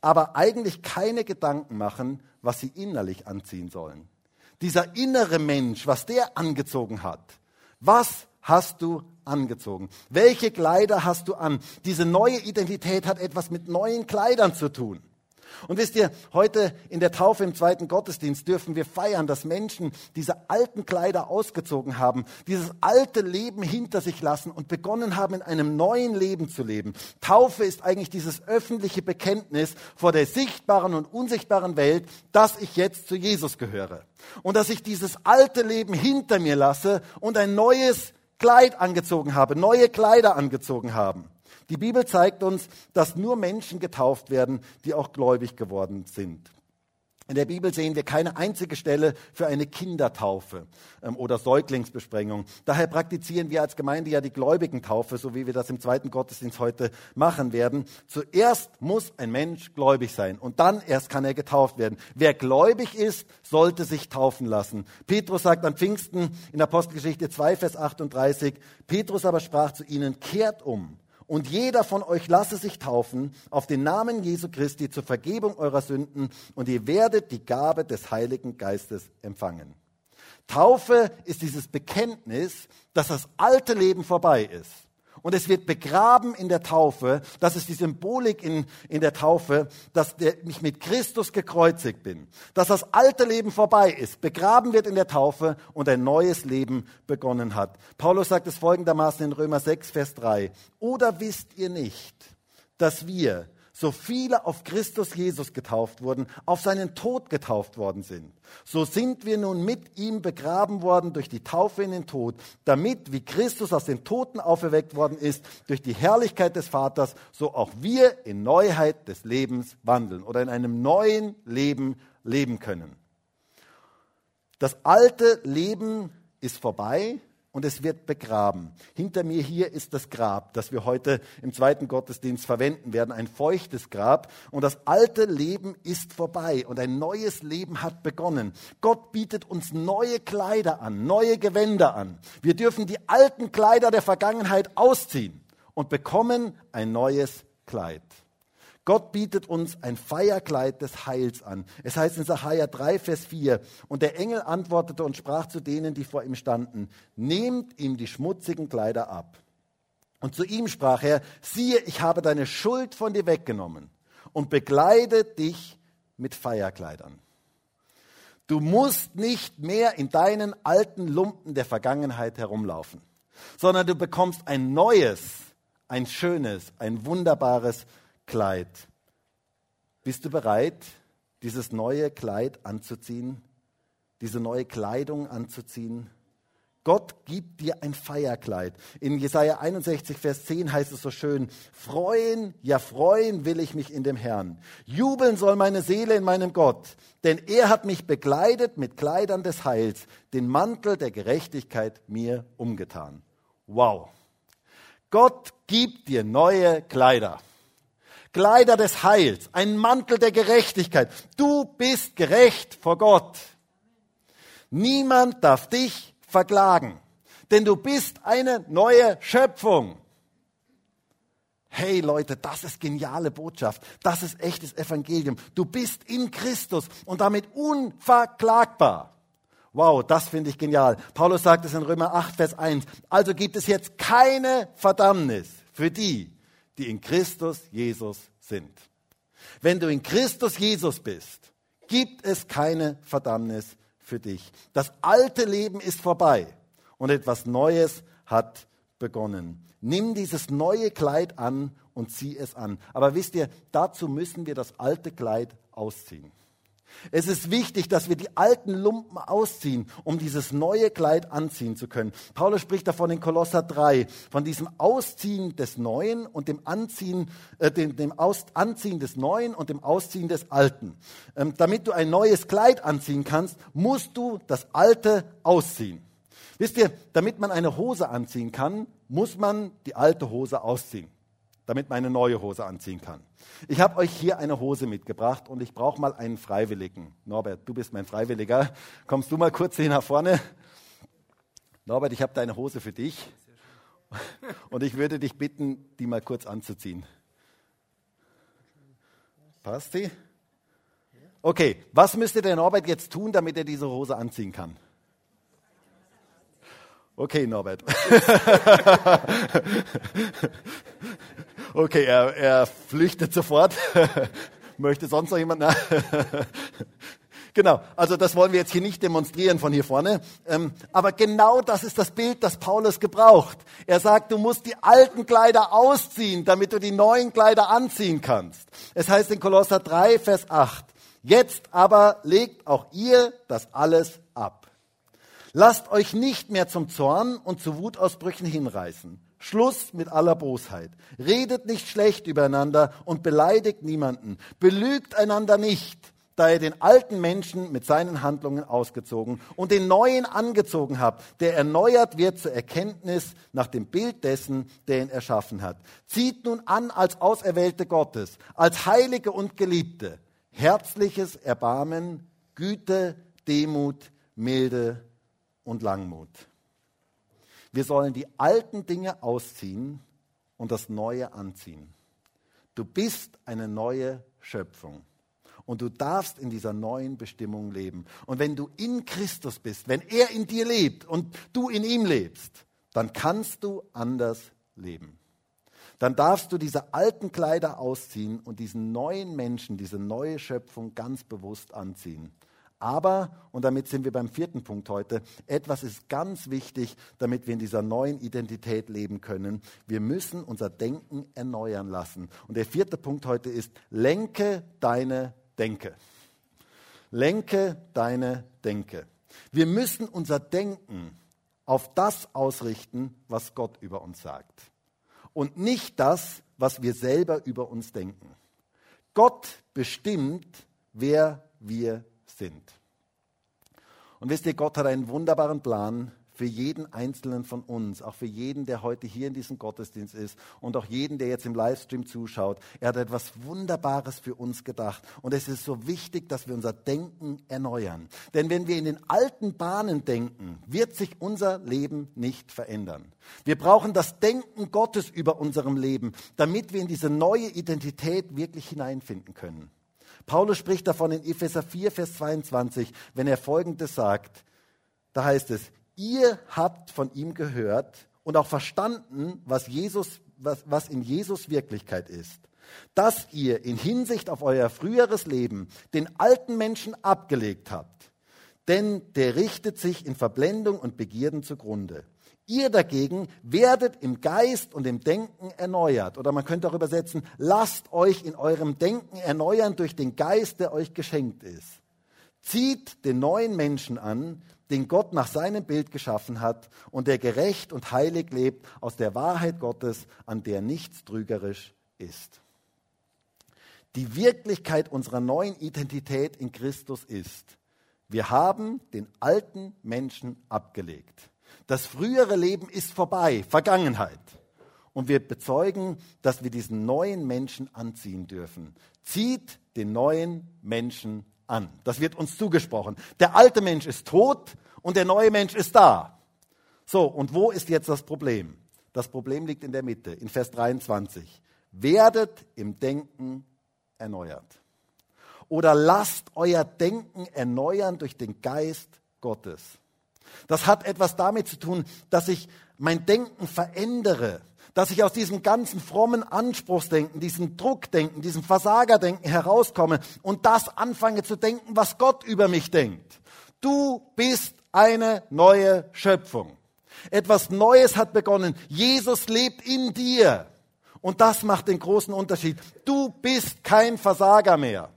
aber eigentlich keine Gedanken machen, was sie innerlich anziehen sollen. Dieser innere Mensch, was der angezogen hat, was hast du angezogen? Welche Kleider hast du an? Diese neue Identität hat etwas mit neuen Kleidern zu tun. Und wisst ihr, heute in der Taufe im zweiten Gottesdienst dürfen wir feiern, dass Menschen diese alten Kleider ausgezogen haben, dieses alte Leben hinter sich lassen und begonnen haben, in einem neuen Leben zu leben. Taufe ist eigentlich dieses öffentliche Bekenntnis vor der sichtbaren und unsichtbaren Welt, dass ich jetzt zu Jesus gehöre. Und dass ich dieses alte Leben hinter mir lasse und ein neues Kleid angezogen habe, neue Kleider angezogen haben. Die Bibel zeigt uns, dass nur Menschen getauft werden, die auch gläubig geworden sind. In der Bibel sehen wir keine einzige Stelle für eine Kindertaufe ähm, oder Säuglingsbesprengung. Daher praktizieren wir als Gemeinde ja die Gläubigentaufe, so wie wir das im zweiten Gottesdienst heute machen werden. Zuerst muss ein Mensch gläubig sein und dann erst kann er getauft werden. Wer gläubig ist, sollte sich taufen lassen. Petrus sagt an Pfingsten in Apostelgeschichte 2, Vers 38, Petrus aber sprach zu ihnen, kehrt um und jeder von euch lasse sich taufen auf den Namen Jesu Christi zur Vergebung eurer Sünden und ihr werdet die Gabe des Heiligen Geistes empfangen. Taufe ist dieses Bekenntnis, dass das alte Leben vorbei ist und es wird begraben in der Taufe. Das ist die Symbolik in, in der Taufe, dass der, ich mit Christus gekreuzigt bin. Dass das alte Leben vorbei ist, begraben wird in der Taufe und ein neues Leben begonnen hat. Paulus sagt es folgendermaßen in Römer 6, Vers 3. Oder wisst ihr nicht, dass wir, so viele auf Christus Jesus getauft wurden, auf seinen Tod getauft worden sind. So sind wir nun mit ihm begraben worden durch die Taufe in den Tod, damit, wie Christus aus den Toten auferweckt worden ist, durch die Herrlichkeit des Vaters, so auch wir in Neuheit des Lebens wandeln oder in einem neuen Leben leben können. Das alte Leben ist vorbei, und es wird begraben. Hinter mir hier ist das Grab, das wir heute im zweiten Gottesdienst verwenden werden, ein feuchtes Grab. Und das alte Leben ist vorbei und ein neues Leben hat begonnen. Gott bietet uns neue Kleider an, neue Gewänder an. Wir dürfen die alten Kleider der Vergangenheit ausziehen und bekommen ein neues Kleid. Gott bietet uns ein Feierkleid des Heils an. Es heißt in Sacharja 3, Vers 4, und der Engel antwortete und sprach zu denen, die vor ihm standen, nehmt ihm die schmutzigen Kleider ab. Und zu ihm sprach er, siehe, ich habe deine Schuld von dir weggenommen und bekleide dich mit Feierkleidern. Du musst nicht mehr in deinen alten Lumpen der Vergangenheit herumlaufen, sondern du bekommst ein neues, ein schönes, ein wunderbares Kleid. Bist du bereit, dieses neue Kleid anzuziehen, diese neue Kleidung anzuziehen? Gott gibt dir ein Feierkleid. In Jesaja 61, Vers 10 heißt es so schön: Freuen, ja, freuen will ich mich in dem Herrn. Jubeln soll meine Seele in meinem Gott, denn er hat mich bekleidet mit Kleidern des Heils, den Mantel der Gerechtigkeit mir umgetan. Wow. Gott gibt dir neue Kleider. Kleider des Heils, ein Mantel der Gerechtigkeit. Du bist gerecht vor Gott. Niemand darf dich verklagen, denn du bist eine neue Schöpfung. Hey Leute, das ist geniale Botschaft. Das ist echtes Evangelium. Du bist in Christus und damit unverklagbar. Wow, das finde ich genial. Paulus sagt es in Römer 8, Vers 1. Also gibt es jetzt keine Verdammnis für die, die in Christus Jesus sind. Wenn du in Christus Jesus bist, gibt es keine Verdammnis für dich. Das alte Leben ist vorbei und etwas Neues hat begonnen. Nimm dieses neue Kleid an und zieh es an. Aber wisst ihr, dazu müssen wir das alte Kleid ausziehen. Es ist wichtig, dass wir die alten Lumpen ausziehen, um dieses neue Kleid anziehen zu können. Paulus spricht davon in Kolosser 3, von diesem Ausziehen des Neuen und dem Anziehen, äh, dem, dem Aus, Anziehen des Neuen und dem Ausziehen des Alten. Ähm, damit du ein neues Kleid anziehen kannst, musst du das Alte ausziehen. Wisst ihr, damit man eine Hose anziehen kann, muss man die alte Hose ausziehen, damit man eine neue Hose anziehen kann. Ich habe euch hier eine Hose mitgebracht und ich brauche mal einen Freiwilligen. Norbert, du bist mein Freiwilliger. Kommst du mal kurz hier nach vorne? Norbert, ich habe deine Hose für dich. Und ich würde dich bitten, die mal kurz anzuziehen. Passt die? Okay, was müsste der Norbert jetzt tun, damit er diese Hose anziehen kann? Okay, Norbert. [LAUGHS] okay, er, er flüchtet sofort. [LAUGHS] Möchte sonst noch jemand? [LAUGHS] Genau, also das wollen wir jetzt hier nicht demonstrieren von hier vorne. Ähm, aber genau das ist das Bild, das Paulus gebraucht. Er sagt, du musst die alten Kleider ausziehen, damit du die neuen Kleider anziehen kannst. Es heißt in Kolosser 3, Vers 8, jetzt aber legt auch ihr das alles ab. Lasst euch nicht mehr zum Zorn und zu Wutausbrüchen hinreißen. Schluss mit aller Bosheit. Redet nicht schlecht übereinander und beleidigt niemanden. Belügt einander nicht da ihr den alten Menschen mit seinen Handlungen ausgezogen und den neuen angezogen habt, der erneuert wird zur Erkenntnis nach dem Bild dessen, der ihn erschaffen hat. Zieht nun an als Auserwählte Gottes, als Heilige und Geliebte, herzliches Erbarmen, Güte, Demut, Milde und Langmut. Wir sollen die alten Dinge ausziehen und das Neue anziehen. Du bist eine neue Schöpfung. Und du darfst in dieser neuen Bestimmung leben. Und wenn du in Christus bist, wenn er in dir lebt und du in ihm lebst, dann kannst du anders leben. Dann darfst du diese alten Kleider ausziehen und diesen neuen Menschen, diese neue Schöpfung ganz bewusst anziehen. Aber, und damit sind wir beim vierten Punkt heute, etwas ist ganz wichtig, damit wir in dieser neuen Identität leben können. Wir müssen unser Denken erneuern lassen. Und der vierte Punkt heute ist, lenke deine Denke. Lenke deine Denke. Wir müssen unser Denken auf das ausrichten, was Gott über uns sagt. Und nicht das, was wir selber über uns denken. Gott bestimmt, wer wir sind. Und wisst ihr, Gott hat einen wunderbaren Plan für jeden einzelnen von uns, auch für jeden, der heute hier in diesem Gottesdienst ist und auch jeden, der jetzt im Livestream zuschaut. Er hat etwas Wunderbares für uns gedacht. Und es ist so wichtig, dass wir unser Denken erneuern. Denn wenn wir in den alten Bahnen denken, wird sich unser Leben nicht verändern. Wir brauchen das Denken Gottes über unserem Leben, damit wir in diese neue Identität wirklich hineinfinden können. Paulus spricht davon in Epheser 4, Vers 22, wenn er Folgendes sagt. Da heißt es, ihr habt von ihm gehört und auch verstanden, was, Jesus, was, was in Jesus Wirklichkeit ist. Dass ihr in Hinsicht auf euer früheres Leben den alten Menschen abgelegt habt. Denn der richtet sich in Verblendung und Begierden zugrunde. Ihr dagegen werdet im Geist und im Denken erneuert. Oder man könnte auch übersetzen, lasst euch in eurem Denken erneuern durch den Geist, der euch geschenkt ist. Zieht den neuen Menschen an, den Gott nach seinem Bild geschaffen hat und der gerecht und heilig lebt aus der Wahrheit Gottes, an der nichts trügerisch ist. Die Wirklichkeit unserer neuen Identität in Christus ist, wir haben den alten Menschen abgelegt. Das frühere Leben ist vorbei, Vergangenheit. Und wir bezeugen, dass wir diesen neuen Menschen anziehen dürfen. Zieht den neuen Menschen an. Das wird uns zugesprochen. Der alte Mensch ist tot und der neue Mensch ist da. So, und wo ist jetzt das Problem? Das Problem liegt in der Mitte, in Vers 23. Werdet im Denken erneuert. Oder lasst euer Denken erneuern durch den Geist Gottes. Das hat etwas damit zu tun, dass ich mein Denken verändere dass ich aus diesem ganzen frommen Anspruchsdenken, diesem Druckdenken, diesem Versagerdenken herauskomme und das anfange zu denken, was Gott über mich denkt. Du bist eine neue Schöpfung. Etwas Neues hat begonnen. Jesus lebt in dir. Und das macht den großen Unterschied. Du bist kein Versager mehr.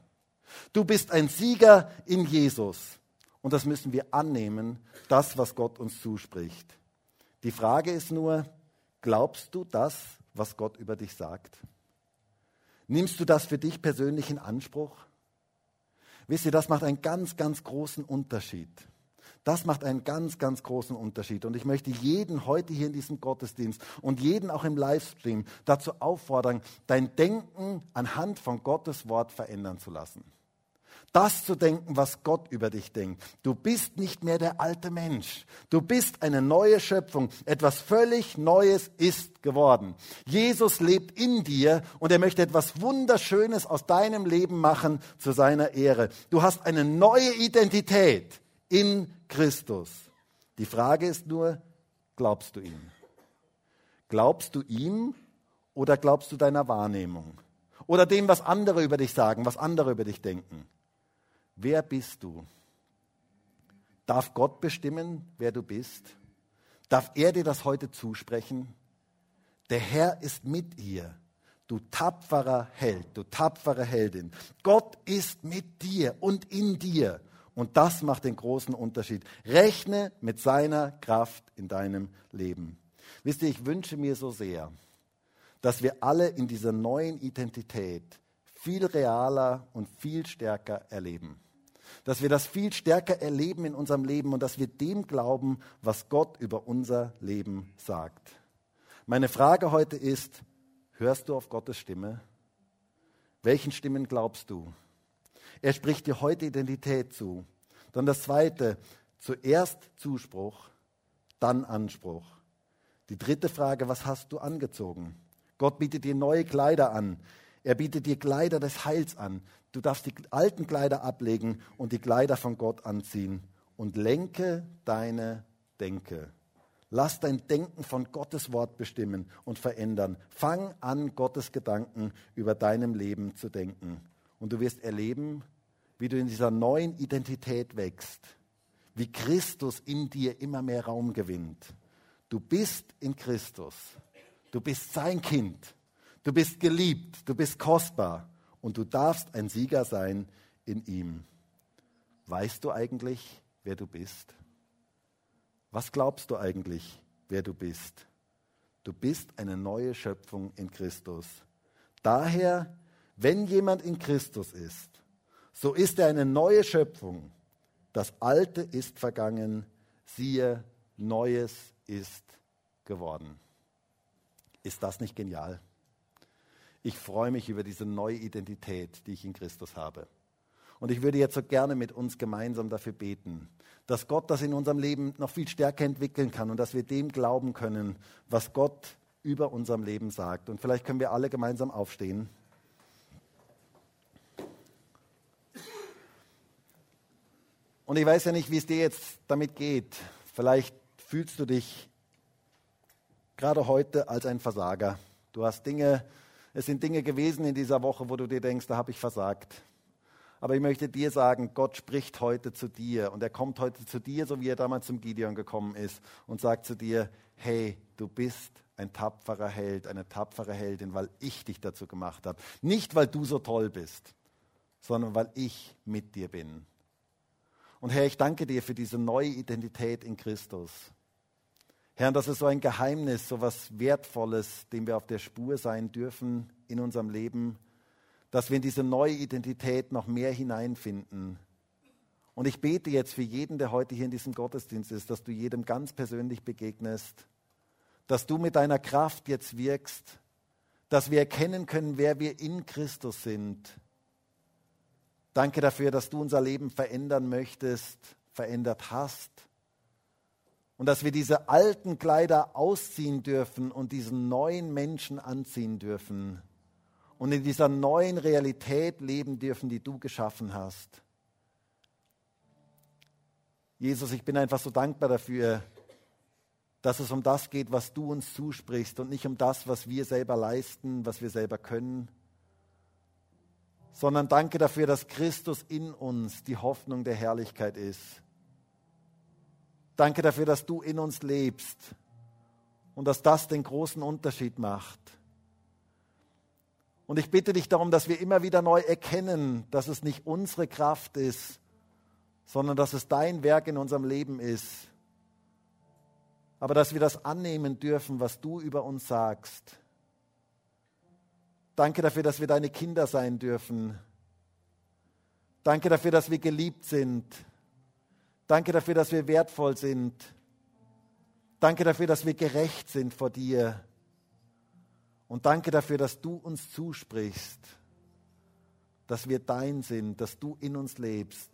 Du bist ein Sieger in Jesus. Und das müssen wir annehmen, das, was Gott uns zuspricht. Die Frage ist nur, Glaubst du das, was Gott über dich sagt? Nimmst du das für dich persönlich in Anspruch? Wisst ihr, das macht einen ganz, ganz großen Unterschied. Das macht einen ganz, ganz großen Unterschied. Und ich möchte jeden heute hier in diesem Gottesdienst und jeden auch im Livestream dazu auffordern, dein Denken anhand von Gottes Wort verändern zu lassen das zu denken, was Gott über dich denkt. Du bist nicht mehr der alte Mensch. Du bist eine neue Schöpfung. Etwas völlig Neues ist geworden. Jesus lebt in dir und er möchte etwas Wunderschönes aus deinem Leben machen zu seiner Ehre. Du hast eine neue Identität in Christus. Die Frage ist nur, glaubst du ihm? Glaubst du ihm oder glaubst du deiner Wahrnehmung? Oder dem, was andere über dich sagen, was andere über dich denken? Wer bist du? Darf Gott bestimmen, wer du bist? Darf er dir das heute zusprechen? Der Herr ist mit ihr, du tapferer Held, du tapfere Heldin. Gott ist mit dir und in dir. Und das macht den großen Unterschied. Rechne mit seiner Kraft in deinem Leben. Wisst ihr, ich wünsche mir so sehr, dass wir alle in dieser neuen Identität viel realer und viel stärker erleben dass wir das viel stärker erleben in unserem Leben und dass wir dem glauben, was Gott über unser Leben sagt. Meine Frage heute ist, hörst du auf Gottes Stimme? Welchen Stimmen glaubst du? Er spricht dir heute Identität zu. Dann das Zweite, zuerst Zuspruch, dann Anspruch. Die dritte Frage, was hast du angezogen? Gott bietet dir neue Kleider an. Er bietet dir Kleider des Heils an. Du darfst die alten Kleider ablegen und die Kleider von Gott anziehen und lenke deine Denke. Lass dein Denken von Gottes Wort bestimmen und verändern. Fang an, Gottes Gedanken über deinem Leben zu denken. Und du wirst erleben, wie du in dieser neuen Identität wächst, wie Christus in dir immer mehr Raum gewinnt. Du bist in Christus. Du bist sein Kind. Du bist geliebt, du bist kostbar und du darfst ein Sieger sein in ihm. Weißt du eigentlich, wer du bist? Was glaubst du eigentlich, wer du bist? Du bist eine neue Schöpfung in Christus. Daher, wenn jemand in Christus ist, so ist er eine neue Schöpfung. Das Alte ist vergangen, siehe, Neues ist geworden. Ist das nicht genial? Ich freue mich über diese neue Identität, die ich in Christus habe. Und ich würde jetzt so gerne mit uns gemeinsam dafür beten, dass Gott das in unserem Leben noch viel stärker entwickeln kann und dass wir dem glauben können, was Gott über unserem Leben sagt. Und vielleicht können wir alle gemeinsam aufstehen. Und ich weiß ja nicht, wie es dir jetzt damit geht. Vielleicht fühlst du dich gerade heute als ein Versager. Du hast Dinge es sind Dinge gewesen in dieser Woche, wo du dir denkst, da habe ich versagt. Aber ich möchte dir sagen, Gott spricht heute zu dir und er kommt heute zu dir, so wie er damals zum Gideon gekommen ist und sagt zu dir, hey, du bist ein tapferer Held, eine tapfere Heldin, weil ich dich dazu gemacht habe. Nicht, weil du so toll bist, sondern weil ich mit dir bin. Und Herr, ich danke dir für diese neue Identität in Christus. Herr, das ist so ein Geheimnis, so etwas Wertvolles, dem wir auf der Spur sein dürfen in unserem Leben, dass wir in diese neue Identität noch mehr hineinfinden. Und ich bete jetzt für jeden, der heute hier in diesem Gottesdienst ist, dass du jedem ganz persönlich begegnest, dass du mit deiner Kraft jetzt wirkst, dass wir erkennen können, wer wir in Christus sind. Danke dafür, dass du unser Leben verändern möchtest, verändert hast und dass wir diese alten Kleider ausziehen dürfen und diesen neuen Menschen anziehen dürfen und in dieser neuen Realität leben dürfen, die du geschaffen hast. Jesus, ich bin einfach so dankbar dafür, dass es um das geht, was du uns zusprichst und nicht um das, was wir selber leisten, was wir selber können, sondern danke dafür, dass Christus in uns die Hoffnung der Herrlichkeit ist Danke dafür, dass du in uns lebst und dass das den großen Unterschied macht. Und ich bitte dich darum, dass wir immer wieder neu erkennen, dass es nicht unsere Kraft ist, sondern dass es dein Werk in unserem Leben ist. Aber dass wir das annehmen dürfen, was du über uns sagst. Danke dafür, dass wir deine Kinder sein dürfen. Danke dafür, dass wir geliebt sind. Danke dafür, dass wir wertvoll sind. Danke dafür, dass wir gerecht sind vor dir. Und danke dafür, dass du uns zusprichst, dass wir dein sind, dass du in uns lebst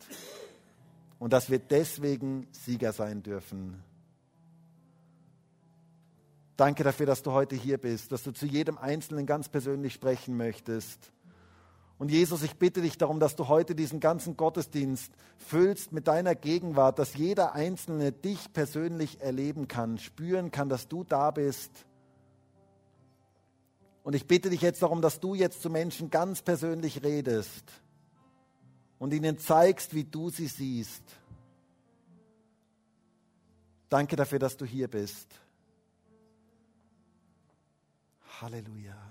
und dass wir deswegen Sieger sein dürfen. Danke dafür, dass du heute hier bist, dass du zu jedem Einzelnen ganz persönlich sprechen möchtest. Und Jesus, ich bitte dich darum, dass du heute diesen ganzen Gottesdienst füllst mit deiner Gegenwart, dass jeder Einzelne dich persönlich erleben kann, spüren kann, dass du da bist. Und ich bitte dich jetzt darum, dass du jetzt zu Menschen ganz persönlich redest und ihnen zeigst, wie du sie siehst. Danke dafür, dass du hier bist. Halleluja.